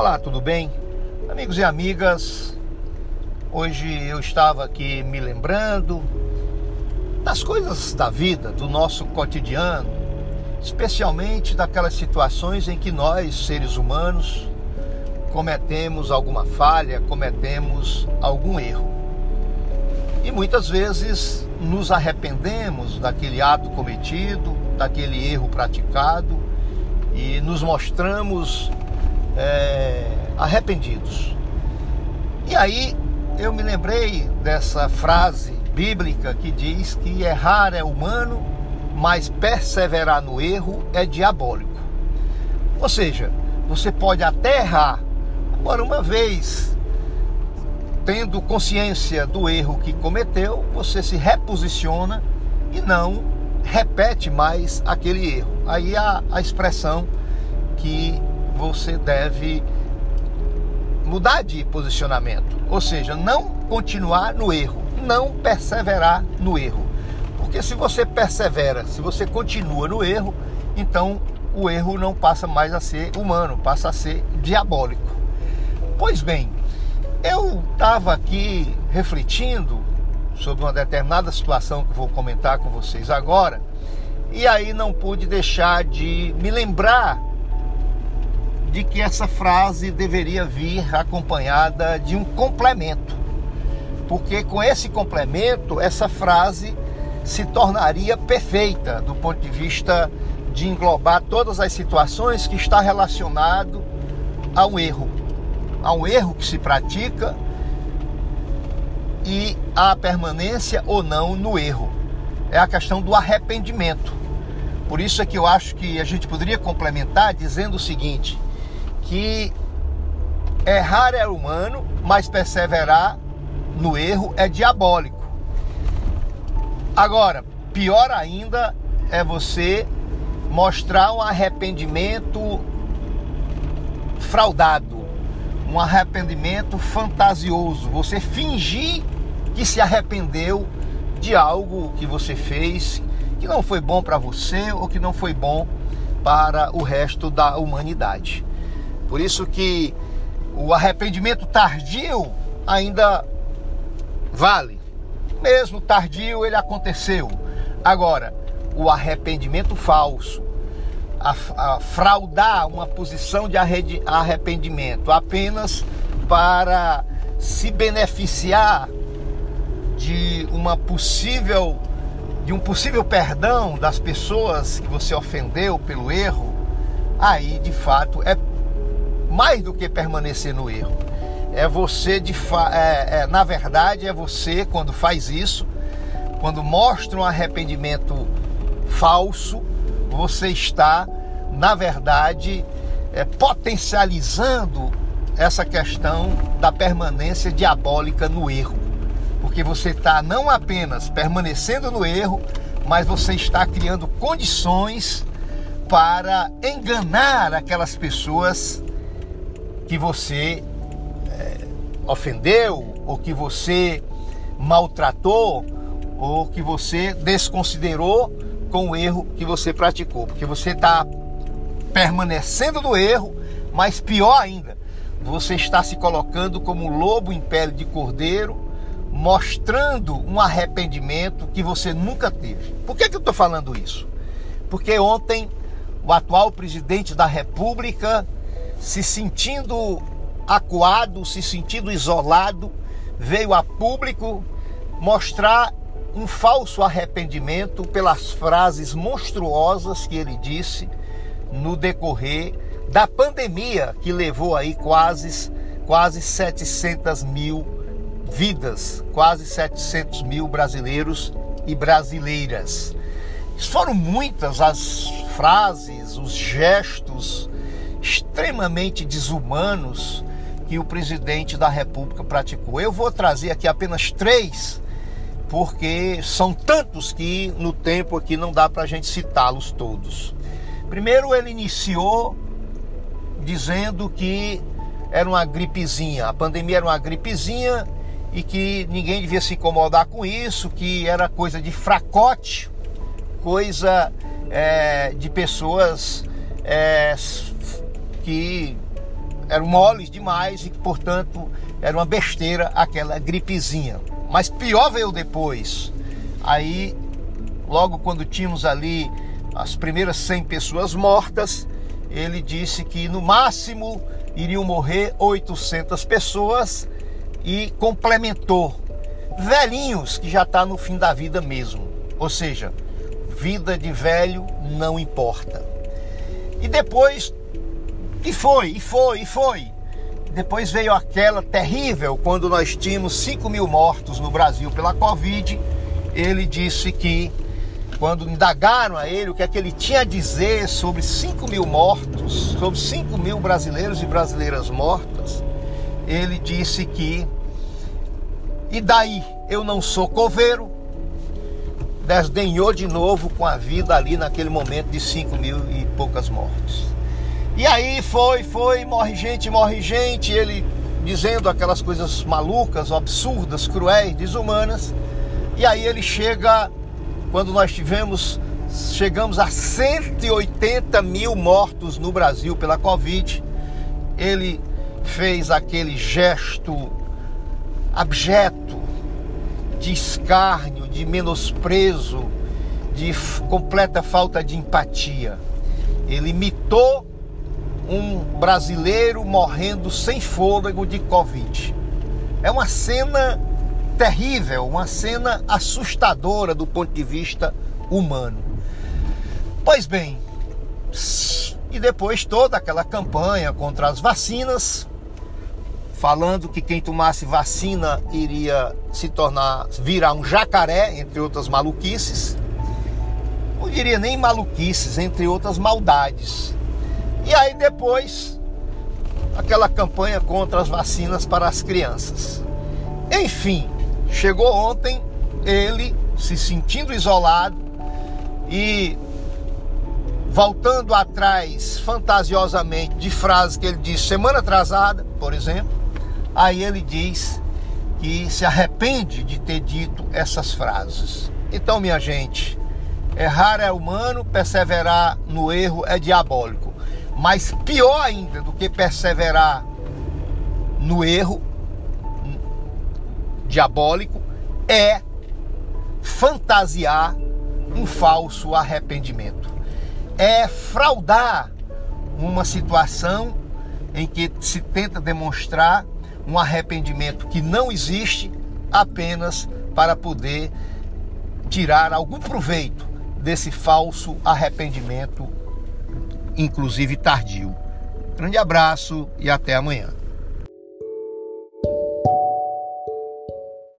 Olá, tudo bem? Amigos e amigas, hoje eu estava aqui me lembrando das coisas da vida, do nosso cotidiano, especialmente daquelas situações em que nós, seres humanos, cometemos alguma falha, cometemos algum erro. E muitas vezes nos arrependemos daquele ato cometido, daquele erro praticado e nos mostramos é, arrependidos. E aí eu me lembrei dessa frase bíblica que diz que errar é humano, mas perseverar no erro é diabólico. Ou seja, você pode até errar, agora uma vez tendo consciência do erro que cometeu, você se reposiciona e não repete mais aquele erro. Aí a, a expressão que você deve mudar de posicionamento, ou seja, não continuar no erro, não perseverar no erro. Porque se você persevera, se você continua no erro, então o erro não passa mais a ser humano, passa a ser diabólico. Pois bem, eu estava aqui refletindo sobre uma determinada situação que vou comentar com vocês agora, e aí não pude deixar de me lembrar de que essa frase deveria vir acompanhada de um complemento. Porque com esse complemento, essa frase se tornaria perfeita do ponto de vista de englobar todas as situações que está relacionado ao erro. A um erro que se pratica e a permanência ou não no erro. É a questão do arrependimento. Por isso é que eu acho que a gente poderia complementar dizendo o seguinte: que errar é humano, mas perseverar no erro é diabólico. Agora, pior ainda é você mostrar um arrependimento fraudado, um arrependimento fantasioso, você fingir que se arrependeu de algo que você fez que não foi bom para você ou que não foi bom para o resto da humanidade. Por isso que o arrependimento tardio ainda vale. Mesmo tardio, ele aconteceu. Agora, o arrependimento falso, a, a fraudar uma posição de arrependimento apenas para se beneficiar de uma possível de um possível perdão das pessoas que você ofendeu pelo erro, aí de fato é mais do que permanecer no erro. É você, de é, é, na verdade, é você quando faz isso, quando mostra um arrependimento falso, você está, na verdade, é, potencializando essa questão da permanência diabólica no erro. Porque você está não apenas permanecendo no erro, mas você está criando condições para enganar aquelas pessoas que você é, ofendeu, ou que você maltratou, ou que você desconsiderou com o erro que você praticou. Porque você está permanecendo no erro, mas pior ainda, você está se colocando como lobo em pele de cordeiro, mostrando um arrependimento que você nunca teve. Por que, que eu estou falando isso? Porque ontem o atual presidente da República se sentindo acuado, se sentindo isolado, veio a público mostrar um falso arrependimento pelas frases monstruosas que ele disse no decorrer da pandemia que levou aí quase, quase 700 mil vidas, quase 700 mil brasileiros e brasileiras. Foram muitas as frases, os gestos extremamente desumanos que o presidente da República praticou. Eu vou trazer aqui apenas três, porque são tantos que no tempo aqui não dá para a gente citá-los todos. Primeiro, ele iniciou dizendo que era uma gripezinha, a pandemia era uma gripezinha e que ninguém devia se incomodar com isso, que era coisa de fracote, coisa é, de pessoas é, que eram moles demais e que, portanto, era uma besteira aquela gripezinha. Mas pior veio depois. Aí, logo quando tínhamos ali as primeiras 100 pessoas mortas, ele disse que no máximo iriam morrer 800 pessoas e complementou velhinhos que já está no fim da vida mesmo. Ou seja, vida de velho não importa. E depois, e foi, e foi, e foi. Depois veio aquela terrível, quando nós tínhamos 5 mil mortos no Brasil pela Covid. Ele disse que, quando indagaram a ele o que é que ele tinha a dizer sobre 5 mil mortos, sobre 5 mil brasileiros e brasileiras mortas, ele disse que, e daí eu não sou coveiro, desdenhou de novo com a vida ali naquele momento de 5 mil e poucas mortes. E aí foi, foi, morre gente, morre gente, ele dizendo aquelas coisas malucas, absurdas, cruéis, desumanas. E aí ele chega, quando nós tivemos, chegamos a 180 mil mortos no Brasil pela Covid, ele fez aquele gesto abjeto de escárnio, de menosprezo, de completa falta de empatia. Ele imitou um brasileiro morrendo sem fôlego de Covid. É uma cena terrível, uma cena assustadora do ponto de vista humano. Pois bem, e depois toda aquela campanha contra as vacinas, falando que quem tomasse vacina iria se tornar, virar um jacaré, entre outras maluquices. Não diria nem maluquices, entre outras maldades. E aí depois, aquela campanha contra as vacinas para as crianças. Enfim, chegou ontem ele se sentindo isolado e voltando atrás fantasiosamente de frases que ele disse semana atrasada, por exemplo, Aí ele diz que se arrepende de ter dito essas frases. Então, minha gente, errar é humano, perseverar no erro é diabólico. Mas pior ainda do que perseverar no erro diabólico é fantasiar um falso arrependimento. É fraudar uma situação em que se tenta demonstrar um arrependimento que não existe apenas para poder tirar algum proveito desse falso arrependimento, inclusive tardio. Grande abraço e até amanhã.